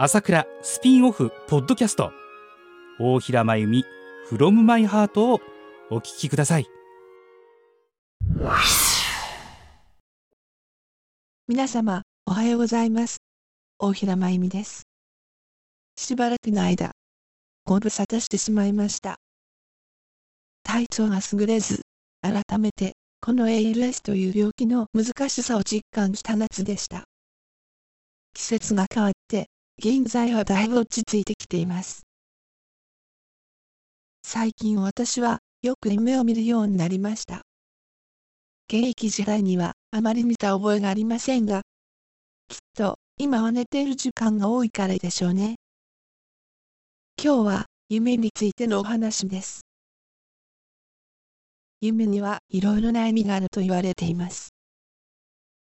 朝倉スピンオフポッドキャスト。大平真由美 from my heart をお聞きください。皆様おはようございます。大平真由美です。しばらくの間ご無沙汰してしまいました。体調が優れず改めてこの ALS という病気の難しさを実感した夏でした。季節が変わって、現在はだいぶ落ち着いてきています。最近私はよく夢を見るようになりました。現役時代にはあまり見た覚えがありませんが、きっと今は寝ている時間が多いからでしょうね。今日は夢についてのお話です。夢にはいろいろな意味があると言われています。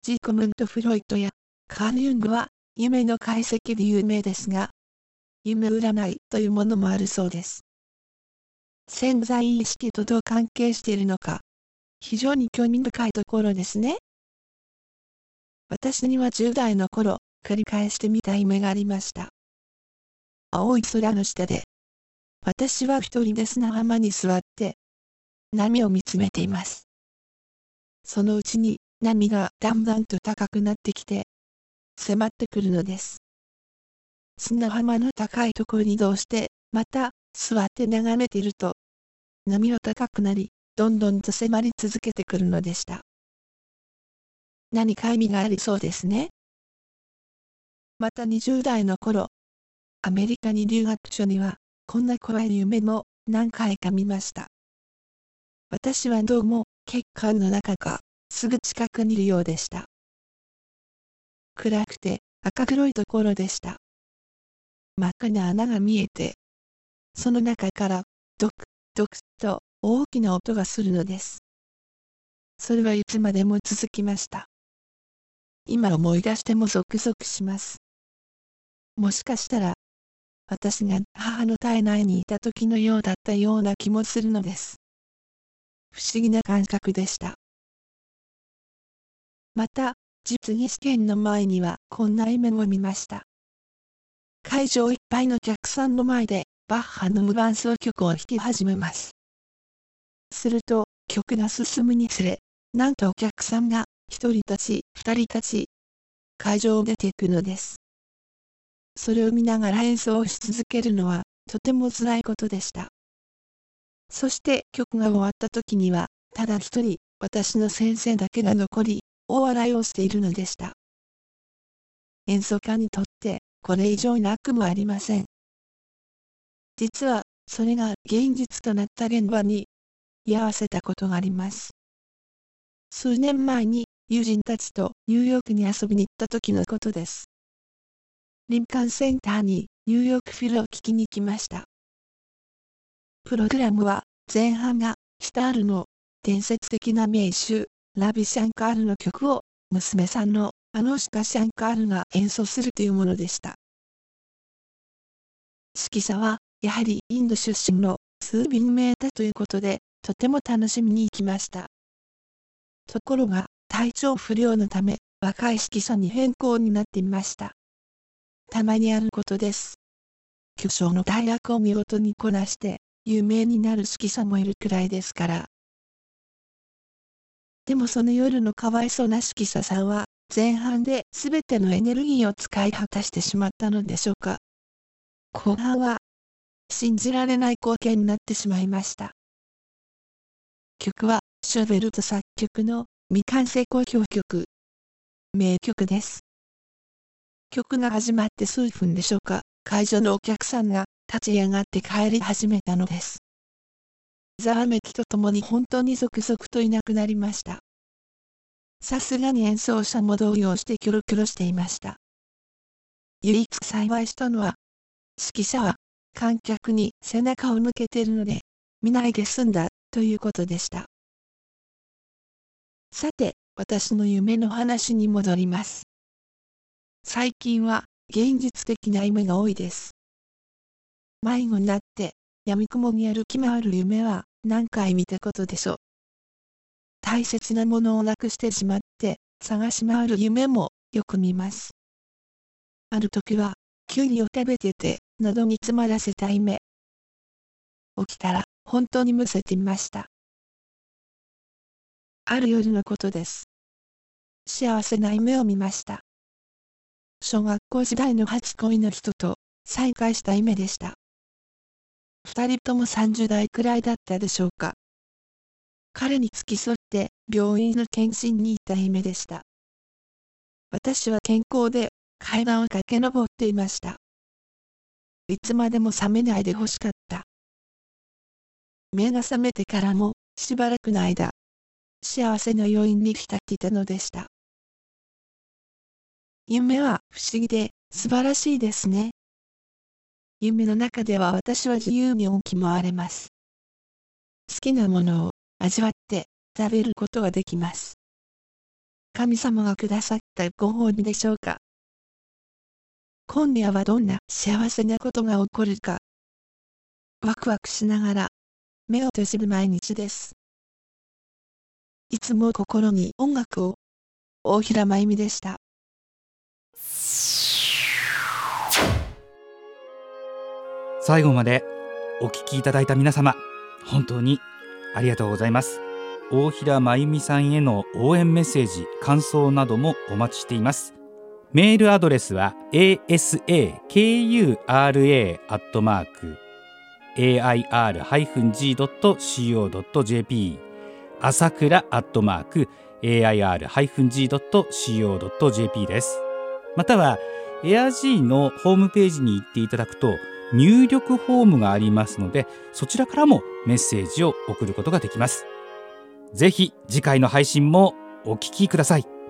ジーコムント・フロイトやカール・ユングは夢の解析で有名ですが、夢占いというものもあるそうです。潜在意識とどう関係しているのか、非常に興味深いところですね。私には10代の頃、繰り返してみた夢がありました。青い空の下で、私は一人で砂浜に座って、波を見つめています。そのうちに波がだんだんと高くなってきて、迫ってくるのです。砂浜の高いところに移動して、また座って眺めていると、波は高くなり、どんどんと迫り続けてくるのでした。何か意味がありそうですね。また20代の頃、アメリカに留学所には、こんな怖い夢も何回か見ました。私はどうも血管の中かすぐ近くにいるようでした。暗くて赤黒いところでした。真っ赤な穴が見えて、その中からドクドクと大きな音がするのです。それはいつまでも続きました。今思い出してもゾクゾクします。もしかしたら、私が母の体内にいた時のようだったような気もするのです。不思議な感覚でした。また、実技試験の前にはこんな夢を見ました。会場いっぱいの客さんの前でバッハの無伴奏曲を弾き始めます。すると曲が進むにつれ、なんとお客さんが一人たち二人たち会場を出ていくのです。それを見ながら演奏し続けるのはとても辛いことでした。そして曲が終わった時には、ただ一人、私の先生だけが残り、大笑いをしているのでした。演奏家にとって、これ以上なくもありません。実は、それが現実となった現場に、居合わせたことがあります。数年前に友人たちとニューヨークに遊びに行った時のことです。リンカンセンターにニューヨークフィルを聴きに来ました。プログラムは前半がシタールの伝説的な名手ラビ・シャンカールの曲を娘さんのアノシカ・シャンカールが演奏するというものでした。指揮者はやはりインド出身の数便名だということで、とても楽しみに行きました。ところが、体調不良のため、若い指揮者に変更になっていました。たまにあることです。巨匠の大学を見事にこなして、有名になる指揮者もいるくらいですから。でもその夜のかわいそうな指揮者さんは、前半で全てのエネルギーを使い果たしてしまったのでしょうか？後半は、信じられない光景になってしまいました。曲は、ショベルト作曲の未完成交響曲。名曲です。曲が始まって数分でしょうか、会場のお客さんが立ち上がって帰り始めたのです。ざわめきとともに本当に続々といなくなりました。さすがに演奏者も動揺してキョロキョロしていました。唯一幸いしたのは、指揮者は観客に背中を向けているので、見ないで済んだということでした。さて、私の夢の話に戻ります。最近は現実的な夢が多いです。迷子になって闇雲に歩き回る夢は何回見たことでしょう。大切なものをなくしてしまって探し回る夢もよく見ます。ある時は、キュウリを食べてて、喉に詰まらせた夢。起きたら、本当にむせていました。ある夜のことです。幸せな夢を見ました。小学校時代の初恋の人と再会した夢でした。二人とも30代くらいだったでしょうか。彼に付き添って病院の検診に行った夢でした。私は健康で階段を駆け上っていました。いつまでも覚めないでほしかった。目が覚めてからもしばらくの間、幸せの余韻に浸っていたのでした。夢は不思議で素晴らしいですね。夢の中では私は自由に動き回れます。好きなものを味わって食べることができます。神様がくださったご褒美でしょうか。今夜はどんな幸せなことが起こるか。ワクワクしながら目を閉じる毎日です。いつも心に音楽を。大平真由美でした。最後までお聞きいただいた皆様本当にありがとうございます。大平真由美さんへの応援メッセージ感想などもお待ちしています。メールアドレスは asakura.air-g.co.jp 朝倉 air-g.co.jp です。またはエア G のホームページに行っていただくと入力フォームがありますのでそちらからもメッセージを送ることができます。ぜひ次回の配信もお聞きください。